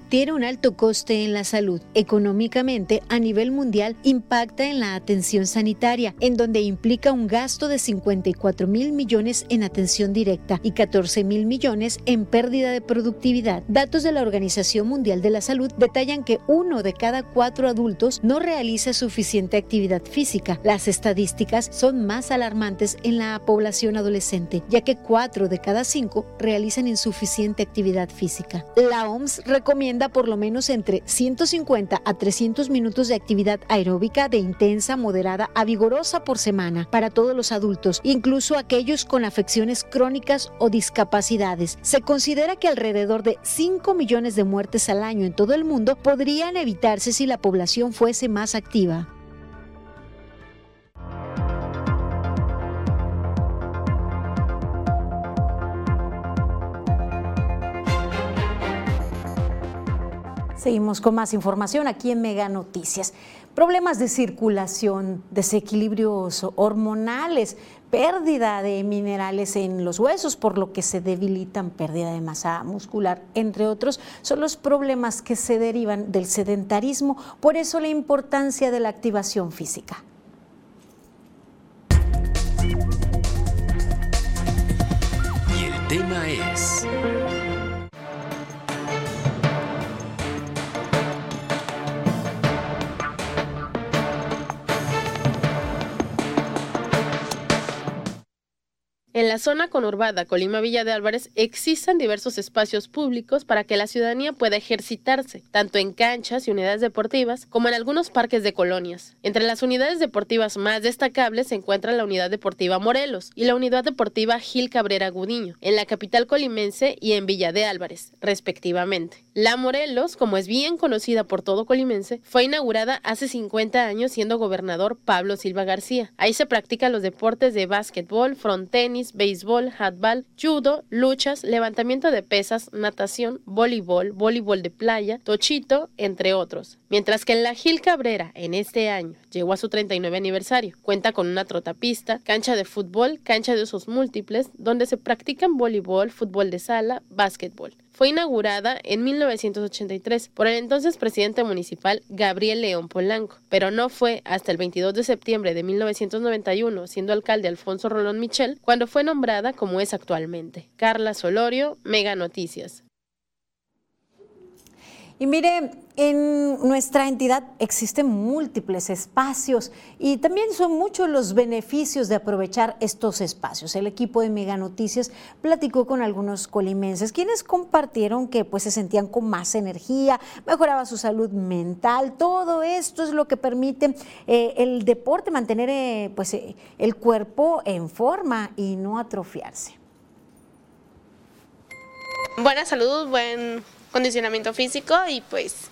tiene un alto coste en la salud. Económicamente, a nivel mundial, impacta en la atención sanitaria, en donde implica un gasto de 54 mil millones en atención directa y 14 mil millones en pérdida de productividad. Datos de la Organización Mundial de la Salud detallan que uno de cada cuatro adultos no realiza suficiente actividad física. Las estadísticas son más alarmantes en la población adolescente, ya que cuatro de cada cinco realizan insuficiente actividad física. La OMS recomienda por lo menos entre 150 a 300 minutos de actividad aeróbica de intensa, moderada a vigorosa por semana para todos los adultos, incluso aquellos con afecciones crónicas o discapacidades. Se considera que alrededor de 5 millones de muertes al año en todo el mundo podrían evitarse si la población fuese más activa. Seguimos con más información aquí en Mega Noticias. Problemas de circulación, desequilibrios hormonales, pérdida de minerales en los huesos, por lo que se debilitan, pérdida de masa muscular, entre otros, son los problemas que se derivan del sedentarismo. Por eso la importancia de la activación física. Y el tema es... En la zona conurbada Colima Villa de Álvarez existen diversos espacios públicos para que la ciudadanía pueda ejercitarse, tanto en canchas y unidades deportivas como en algunos parques de colonias. Entre las unidades deportivas más destacables se encuentra la Unidad Deportiva Morelos y la Unidad Deportiva Gil Cabrera Gudiño, en la capital colimense y en Villa de Álvarez, respectivamente. La Morelos, como es bien conocida por todo colimense, fue inaugurada hace 50 años siendo gobernador Pablo Silva García. Ahí se practican los deportes de básquetbol, frontenis, béisbol, handball, judo, luchas, levantamiento de pesas, natación, voleibol, voleibol de playa, tochito, entre otros. Mientras que en la Gil Cabrera, en este año, llegó a su 39 aniversario. Cuenta con una trotapista, cancha de fútbol, cancha de usos múltiples, donde se practican voleibol, fútbol de sala, básquetbol. Fue inaugurada en 1983 por el entonces presidente municipal Gabriel León Polanco, pero no fue hasta el 22 de septiembre de 1991, siendo alcalde Alfonso Rolón Michel, cuando fue nombrada como es actualmente. Carla Solorio, Mega Noticias. Y mire, en nuestra entidad existen múltiples espacios y también son muchos los beneficios de aprovechar estos espacios. El equipo de Mega Noticias platicó con algunos colimenses, quienes compartieron que pues se sentían con más energía, mejoraba su salud mental. Todo esto es lo que permite eh, el deporte mantener eh, pues eh, el cuerpo en forma y no atrofiarse. buena salud, buen condicionamiento físico y pues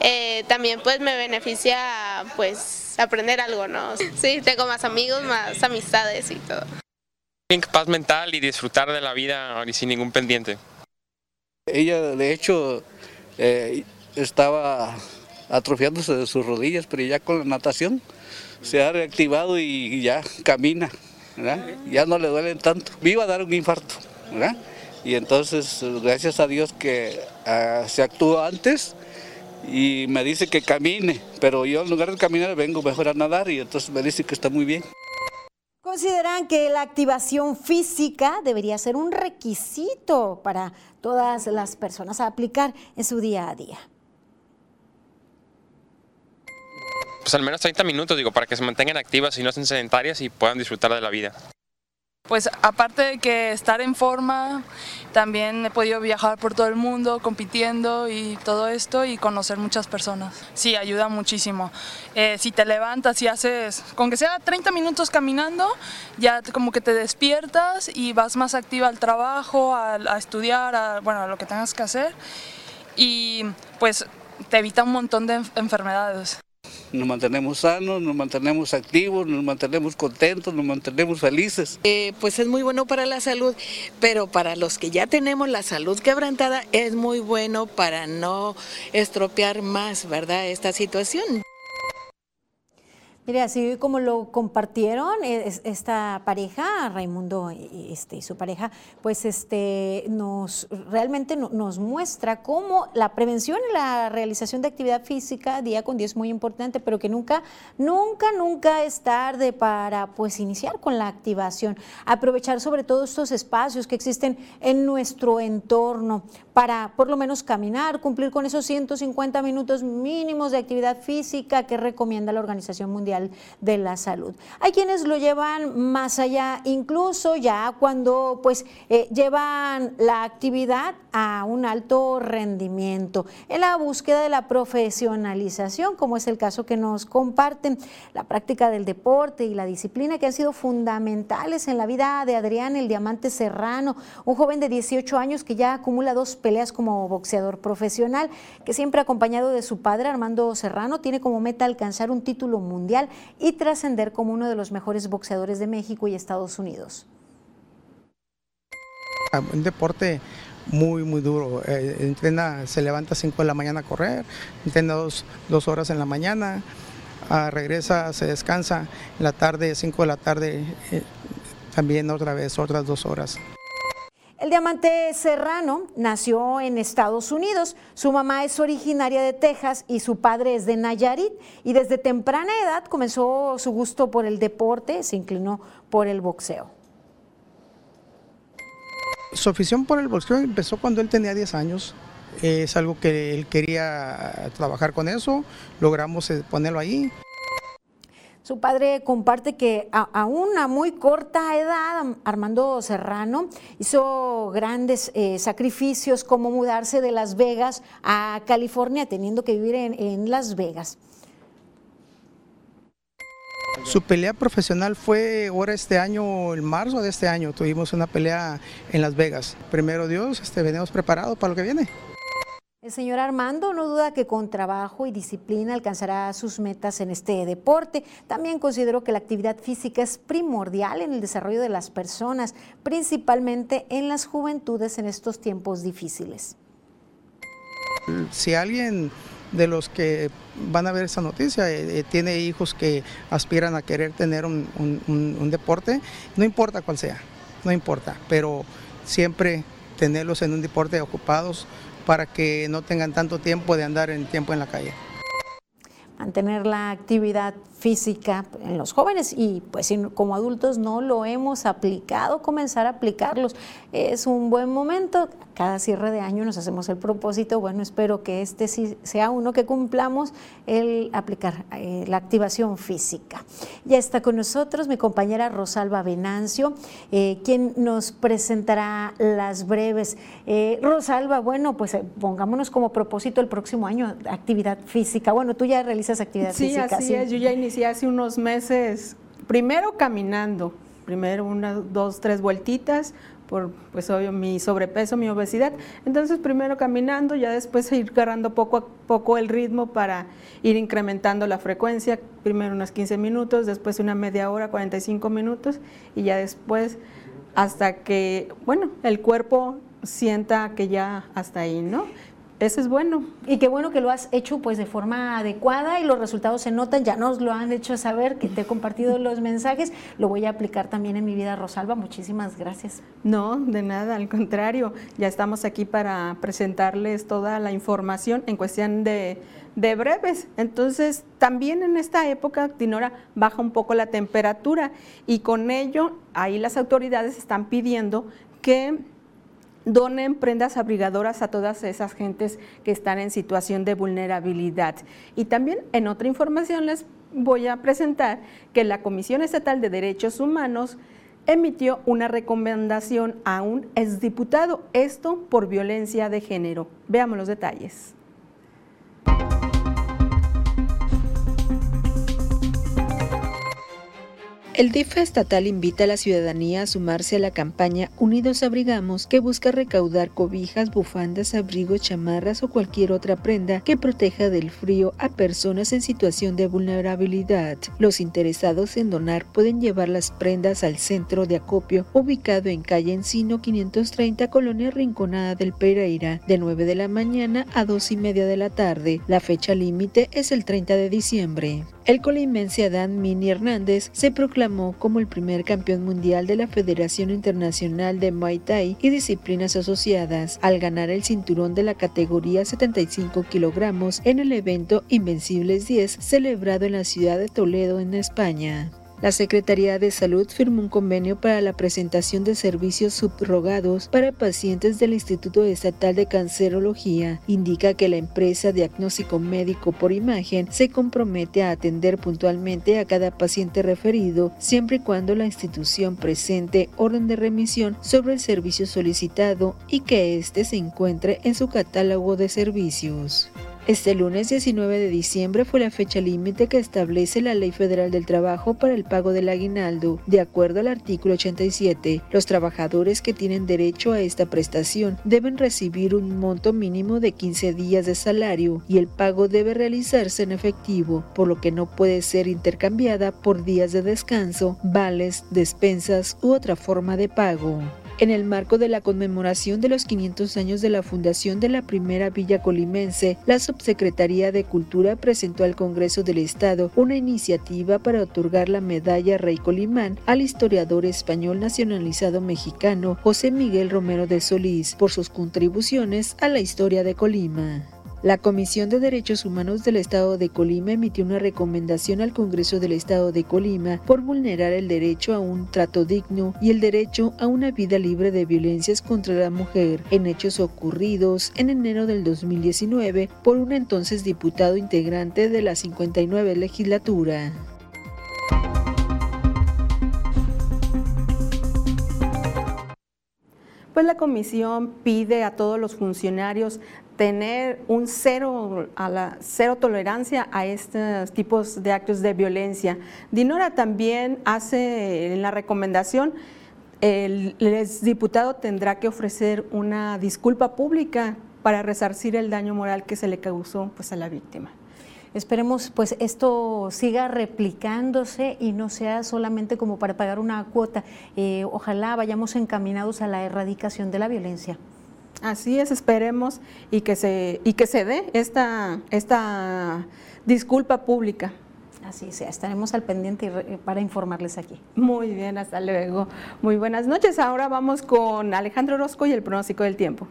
eh, también pues me beneficia pues aprender algo, ¿no? Sí, tengo más amigos, más amistades y todo. paz mental y disfrutar de la vida y sin ningún pendiente. Ella de hecho eh, estaba atrofiándose de sus rodillas, pero ya con la natación se ha reactivado y ya camina, ¿verdad? ya no le duelen tanto. Me iba a dar un infarto, ¿verdad? Y entonces gracias a Dios que ah, se actuó antes y me dice que camine, pero yo en lugar de caminar vengo mejor a nadar y entonces me dice que está muy bien. Consideran que la activación física debería ser un requisito para todas las personas a aplicar en su día a día. Pues al menos 30 minutos, digo, para que se mantengan activas y no estén sedentarias y puedan disfrutar de la vida. Pues aparte de que estar en forma, también he podido viajar por todo el mundo compitiendo y todo esto y conocer muchas personas. Sí, ayuda muchísimo. Eh, si te levantas y haces, con que sea 30 minutos caminando, ya como que te despiertas y vas más activa al trabajo, a, a estudiar, a, bueno, a lo que tengas que hacer y pues te evita un montón de enf- enfermedades. Nos mantenemos sanos, nos mantenemos activos, nos mantenemos contentos, nos mantenemos felices. Eh, pues es muy bueno para la salud, pero para los que ya tenemos la salud quebrantada es muy bueno para no estropear más, ¿verdad? Esta situación. Mire, así como lo compartieron es- esta pareja, Raimundo y, este, y su pareja, pues este nos realmente no- nos muestra cómo la prevención y la realización de actividad física día con día es muy importante, pero que nunca, nunca, nunca es tarde para pues iniciar con la activación, aprovechar sobre todo estos espacios que existen en nuestro entorno para por lo menos caminar, cumplir con esos 150 minutos mínimos de actividad física que recomienda la Organización Mundial de la Salud. Hay quienes lo llevan más allá, incluso ya cuando pues eh, llevan la actividad a un alto rendimiento, en la búsqueda de la profesionalización, como es el caso que nos comparten, la práctica del deporte y la disciplina que han sido fundamentales en la vida de Adrián el Diamante Serrano, un joven de 18 años que ya acumula dos peleas como boxeador profesional, que siempre acompañado de su padre Armando Serrano, tiene como meta alcanzar un título mundial y trascender como uno de los mejores boxeadores de México y Estados Unidos. Ah, Un deporte muy, muy duro. Eh, entrena, se levanta a 5 de la mañana a correr, entrena dos, dos horas en la mañana, ah, regresa, se descansa, en la tarde, 5 de la tarde, eh, también otra vez, otras dos horas. El diamante serrano nació en Estados Unidos. Su mamá es originaria de Texas y su padre es de Nayarit. Y desde temprana edad comenzó su gusto por el deporte, se inclinó por el boxeo. Su afición por el boxeo empezó cuando él tenía 10 años. Es algo que él quería trabajar con eso, logramos eh, ponerlo ahí. Su padre comparte que a, una muy corta edad, Armando Serrano hizo grandes eh, sacrificios como mudarse de Las Vegas a California, teniendo que vivir en, en Las Vegas. Su pelea profesional fue ahora este año, en marzo de este año, tuvimos una pelea en Las Vegas. Primero Dios, este, venimos preparados para lo que viene. El señor Armando no duda que con trabajo y disciplina alcanzará sus metas en este deporte. También consideró que la actividad física es primordial en el desarrollo de las personas, principalmente en las juventudes en estos tiempos difíciles. Si alguien de los que van a ver esa noticia eh, eh, tiene hijos que aspiran a querer tener un deporte, no importa cuál sea, no importa, pero siempre tenerlos en un deporte ocupados para que no tengan tanto tiempo de andar en tiempo en la calle. mantener la actividad física en los jóvenes y pues como adultos no lo hemos aplicado, comenzar a aplicarlos. Es un buen momento, cada cierre de año nos hacemos el propósito, bueno, espero que este sí sea uno que cumplamos, el aplicar eh, la activación física. Ya está con nosotros mi compañera Rosalba Venancio, eh, quien nos presentará las breves. Eh, Rosalba, bueno, pues pongámonos como propósito el próximo año actividad física. Bueno, tú ya realizas actividad Sí, física. así es. Yo ya inicié hace unos meses, primero caminando, primero unas dos, tres vueltitas por, pues obvio, mi sobrepeso, mi obesidad. Entonces, primero caminando, ya después ir agarrando poco a poco el ritmo para ir incrementando la frecuencia. Primero unos 15 minutos, después una media hora, 45 minutos, y ya después hasta que, bueno, el cuerpo sienta que ya hasta ahí, ¿no? Eso es bueno. Y qué bueno que lo has hecho pues de forma adecuada y los resultados se notan, ya nos lo han hecho saber, que te he compartido los mensajes, lo voy a aplicar también en mi vida, Rosalba, muchísimas gracias. No, de nada, al contrario, ya estamos aquí para presentarles toda la información en cuestión de, de breves. Entonces, también en esta época, Dinora, baja un poco la temperatura y con ello, ahí las autoridades están pidiendo que donen prendas abrigadoras a todas esas gentes que están en situación de vulnerabilidad. Y también en otra información les voy a presentar que la Comisión Estatal de Derechos Humanos emitió una recomendación a un exdiputado, esto por violencia de género. Veamos los detalles. El DIF estatal invita a la ciudadanía a sumarse a la campaña Unidos Abrigamos, que busca recaudar cobijas, bufandas, abrigos, chamarras o cualquier otra prenda que proteja del frío a personas en situación de vulnerabilidad. Los interesados en donar pueden llevar las prendas al centro de acopio ubicado en calle Encino 530, Colonia Rinconada del Pereira, de 9 de la mañana a 2 y media de la tarde. La fecha límite es el 30 de diciembre. El colimense Adán Mini Hernández se proclamó como el primer campeón mundial de la Federación Internacional de Muay Thai y disciplinas asociadas al ganar el cinturón de la categoría 75 kilogramos en el evento Invencibles 10 celebrado en la ciudad de Toledo, en España. La Secretaría de Salud firmó un convenio para la presentación de servicios subrogados para pacientes del Instituto Estatal de Cancerología. Indica que la empresa Diagnóstico Médico por Imagen se compromete a atender puntualmente a cada paciente referido, siempre y cuando la institución presente orden de remisión sobre el servicio solicitado y que éste se encuentre en su catálogo de servicios. Este lunes 19 de diciembre fue la fecha límite que establece la Ley Federal del Trabajo para el pago del aguinaldo. De acuerdo al artículo 87, los trabajadores que tienen derecho a esta prestación deben recibir un monto mínimo de 15 días de salario y el pago debe realizarse en efectivo, por lo que no puede ser intercambiada por días de descanso, vales, despensas u otra forma de pago. En el marco de la conmemoración de los 500 años de la fundación de la primera villa colimense, la Subsecretaría de Cultura presentó al Congreso del Estado una iniciativa para otorgar la medalla Rey Colimán al historiador español nacionalizado mexicano José Miguel Romero de Solís por sus contribuciones a la historia de Colima. La Comisión de Derechos Humanos del Estado de Colima emitió una recomendación al Congreso del Estado de Colima por vulnerar el derecho a un trato digno y el derecho a una vida libre de violencias contra la mujer en hechos ocurridos en enero del 2019 por un entonces diputado integrante de la 59 legislatura. Pues la comisión pide a todos los funcionarios tener un cero, a la, cero tolerancia a estos tipos de actos de violencia. Dinora también hace en la recomendación, el, el diputado tendrá que ofrecer una disculpa pública para resarcir el daño moral que se le causó pues, a la víctima. Esperemos pues esto siga replicándose y no sea solamente como para pagar una cuota. Eh, ojalá vayamos encaminados a la erradicación de la violencia. Así es, esperemos y que se, y que se dé esta, esta disculpa pública. Así sea, estaremos al pendiente re- para informarles aquí. Muy bien, hasta luego. Muy buenas noches. Ahora vamos con Alejandro Orozco y el pronóstico del tiempo.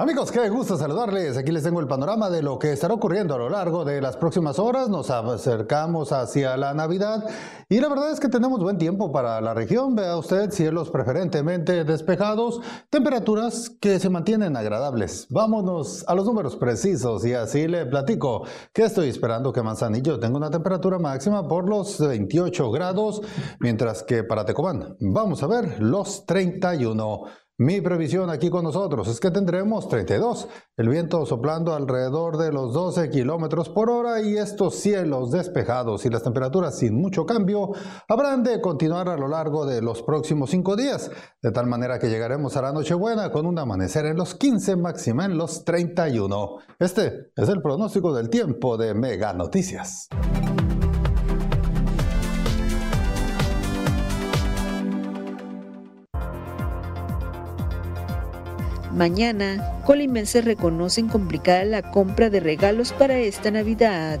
Amigos, qué gusto saludarles. Aquí les tengo el panorama de lo que estará ocurriendo a lo largo de las próximas horas. Nos acercamos hacia la Navidad y la verdad es que tenemos buen tiempo para la región. Vea usted cielos preferentemente despejados, temperaturas que se mantienen agradables. Vámonos a los números precisos y así le platico que estoy esperando que Manzanillo tenga una temperatura máxima por los 28 grados, mientras que para Tecomán vamos a ver los 31. Mi previsión aquí con nosotros es que tendremos 32, el viento soplando alrededor de los 12 kilómetros por hora y estos cielos despejados y las temperaturas sin mucho cambio habrán de continuar a lo largo de los próximos cinco días, de tal manera que llegaremos a la Nochebuena con un amanecer en los 15, máxima en los 31. Este es el pronóstico del tiempo de Mega Noticias. Mañana, colimenses reconocen complicada la compra de regalos para esta Navidad.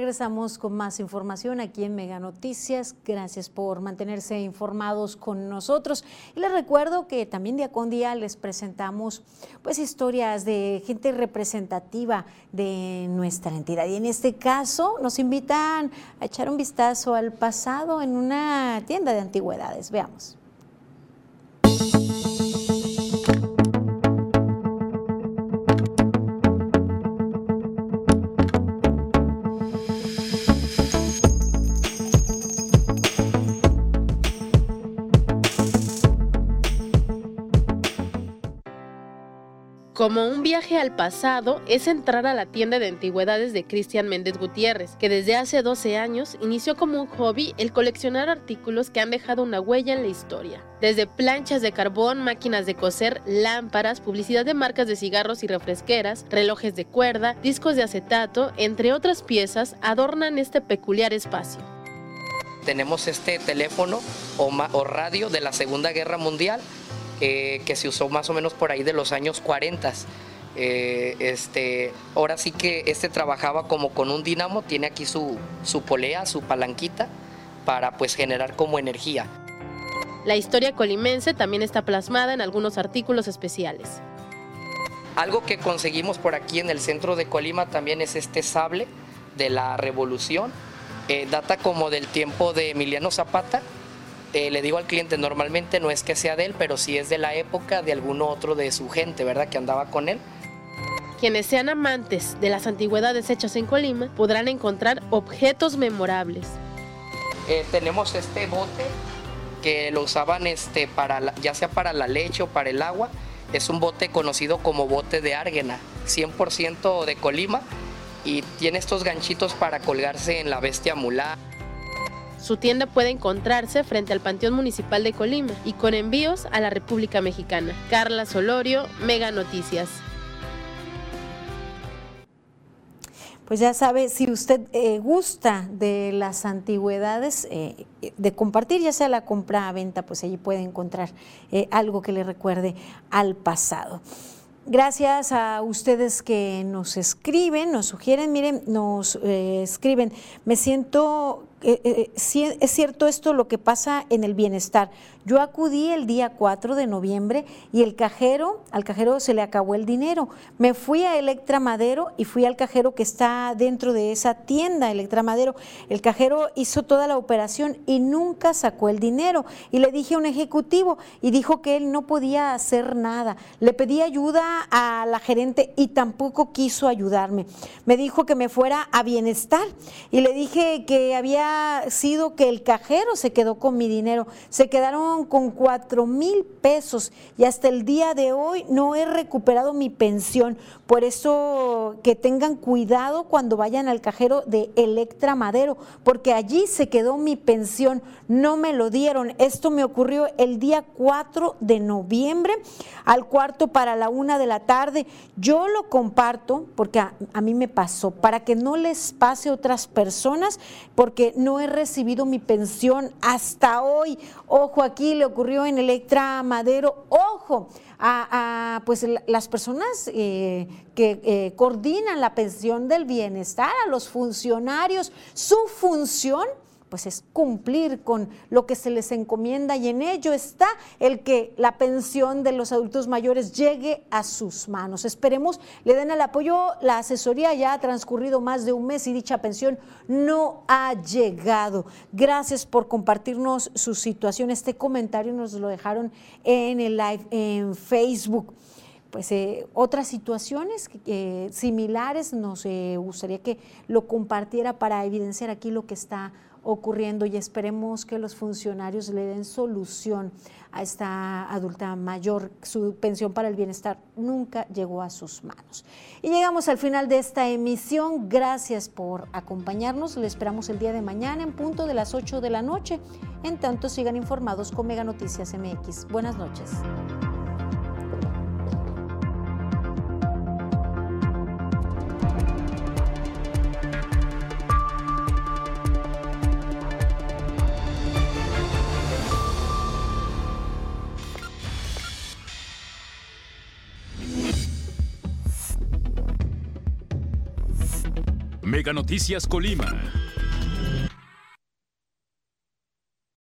Regresamos con más información aquí en Mega Noticias. Gracias por mantenerse informados con nosotros. Y les recuerdo que también día con día les presentamos pues historias de gente representativa de nuestra entidad. Y en este caso nos invitan a echar un vistazo al pasado en una tienda de antigüedades. Veamos. Como un viaje al pasado es entrar a la tienda de antigüedades de Cristian Méndez Gutiérrez, que desde hace 12 años inició como un hobby el coleccionar artículos que han dejado una huella en la historia. Desde planchas de carbón, máquinas de coser, lámparas, publicidad de marcas de cigarros y refresqueras, relojes de cuerda, discos de acetato, entre otras piezas, adornan este peculiar espacio. Tenemos este teléfono o, radio de la Segunda Guerra Mundial eh, que se usó más o menos por ahí de los años 40. Eh, este, ahora sí que este trabajaba como con un dinamo, tiene aquí su, su polea, su palanquita, para pues generar como energía. La historia colimense también está plasmada en algunos artículos especiales. Algo que conseguimos por aquí en el centro de Colima también es este sable de la revolución. Eh, data como del tiempo de Emiliano Zapata. Eh, le digo al cliente, normalmente no es que sea de él, pero sí es de la época de alguno otro de su gente, ¿verdad? Que andaba con él. Quienes sean amantes de las antigüedades hechas en Colima podrán encontrar objetos memorables. Eh, tenemos este bote que lo usaban este, para la- ya sea para la leche o para el agua. Es un bote conocido como bote de Árguena, 100% de Colima y tiene estos ganchitos para colgarse en la bestia mulá. Su tienda puede encontrarse frente al Panteón Municipal de Colima y con envíos a la República Mexicana. Carla Solorio, Mega Noticias. Pues ya sabe, si usted eh, gusta de las antigüedades, eh, de compartir, ya sea la compra a venta, pues allí puede encontrar eh, algo que le recuerde al pasado. Gracias a ustedes que nos escriben, nos sugieren, miren, nos escriben, me siento, eh, eh, sí, es cierto esto lo que pasa en el bienestar. Yo acudí el día 4 de noviembre y el cajero, al cajero se le acabó el dinero. Me fui a Electra Madero y fui al cajero que está dentro de esa tienda, Electra Madero. El cajero hizo toda la operación y nunca sacó el dinero. Y le dije a un ejecutivo y dijo que él no podía hacer nada. Le pedí ayuda a la gerente y tampoco quiso ayudarme. Me dijo que me fuera a bienestar y le dije que había sido que el cajero se quedó con mi dinero. Se quedaron con cuatro mil pesos y hasta el día de hoy no he recuperado mi pensión. Por eso que tengan cuidado cuando vayan al cajero de Electra Madero, porque allí se quedó mi pensión, no me lo dieron. Esto me ocurrió el día 4 de noviembre al cuarto para la una de la tarde. Yo lo comparto porque a, a mí me pasó, para que no les pase a otras personas, porque no he recibido mi pensión hasta hoy. Ojo, aquí le ocurrió en Electra Madero. Ojo, a, pues la- las personas eh, que eh, coordinan la pensión del bienestar, a los funcionarios, su función pues es cumplir con lo que se les encomienda y en ello está el que la pensión de los adultos mayores llegue a sus manos. Esperemos le den el apoyo. La asesoría ya ha transcurrido más de un mes y dicha pensión no ha llegado. Gracias por compartirnos su situación. Este comentario nos lo dejaron en el live en Facebook pues eh, otras situaciones similares nos eh, gustaría que lo compartiera para evidenciar aquí lo que está ocurriendo y esperemos que los funcionarios le den solución a esta adulta mayor. Su pensión para el bienestar nunca llegó a sus manos. Y llegamos al final de esta emisión. Gracias por acompañarnos. Le esperamos el día de mañana en punto de las 8 de la noche. En tanto, sigan informados con Mega Noticias MX. Buenas noches. Mega Noticias Colima.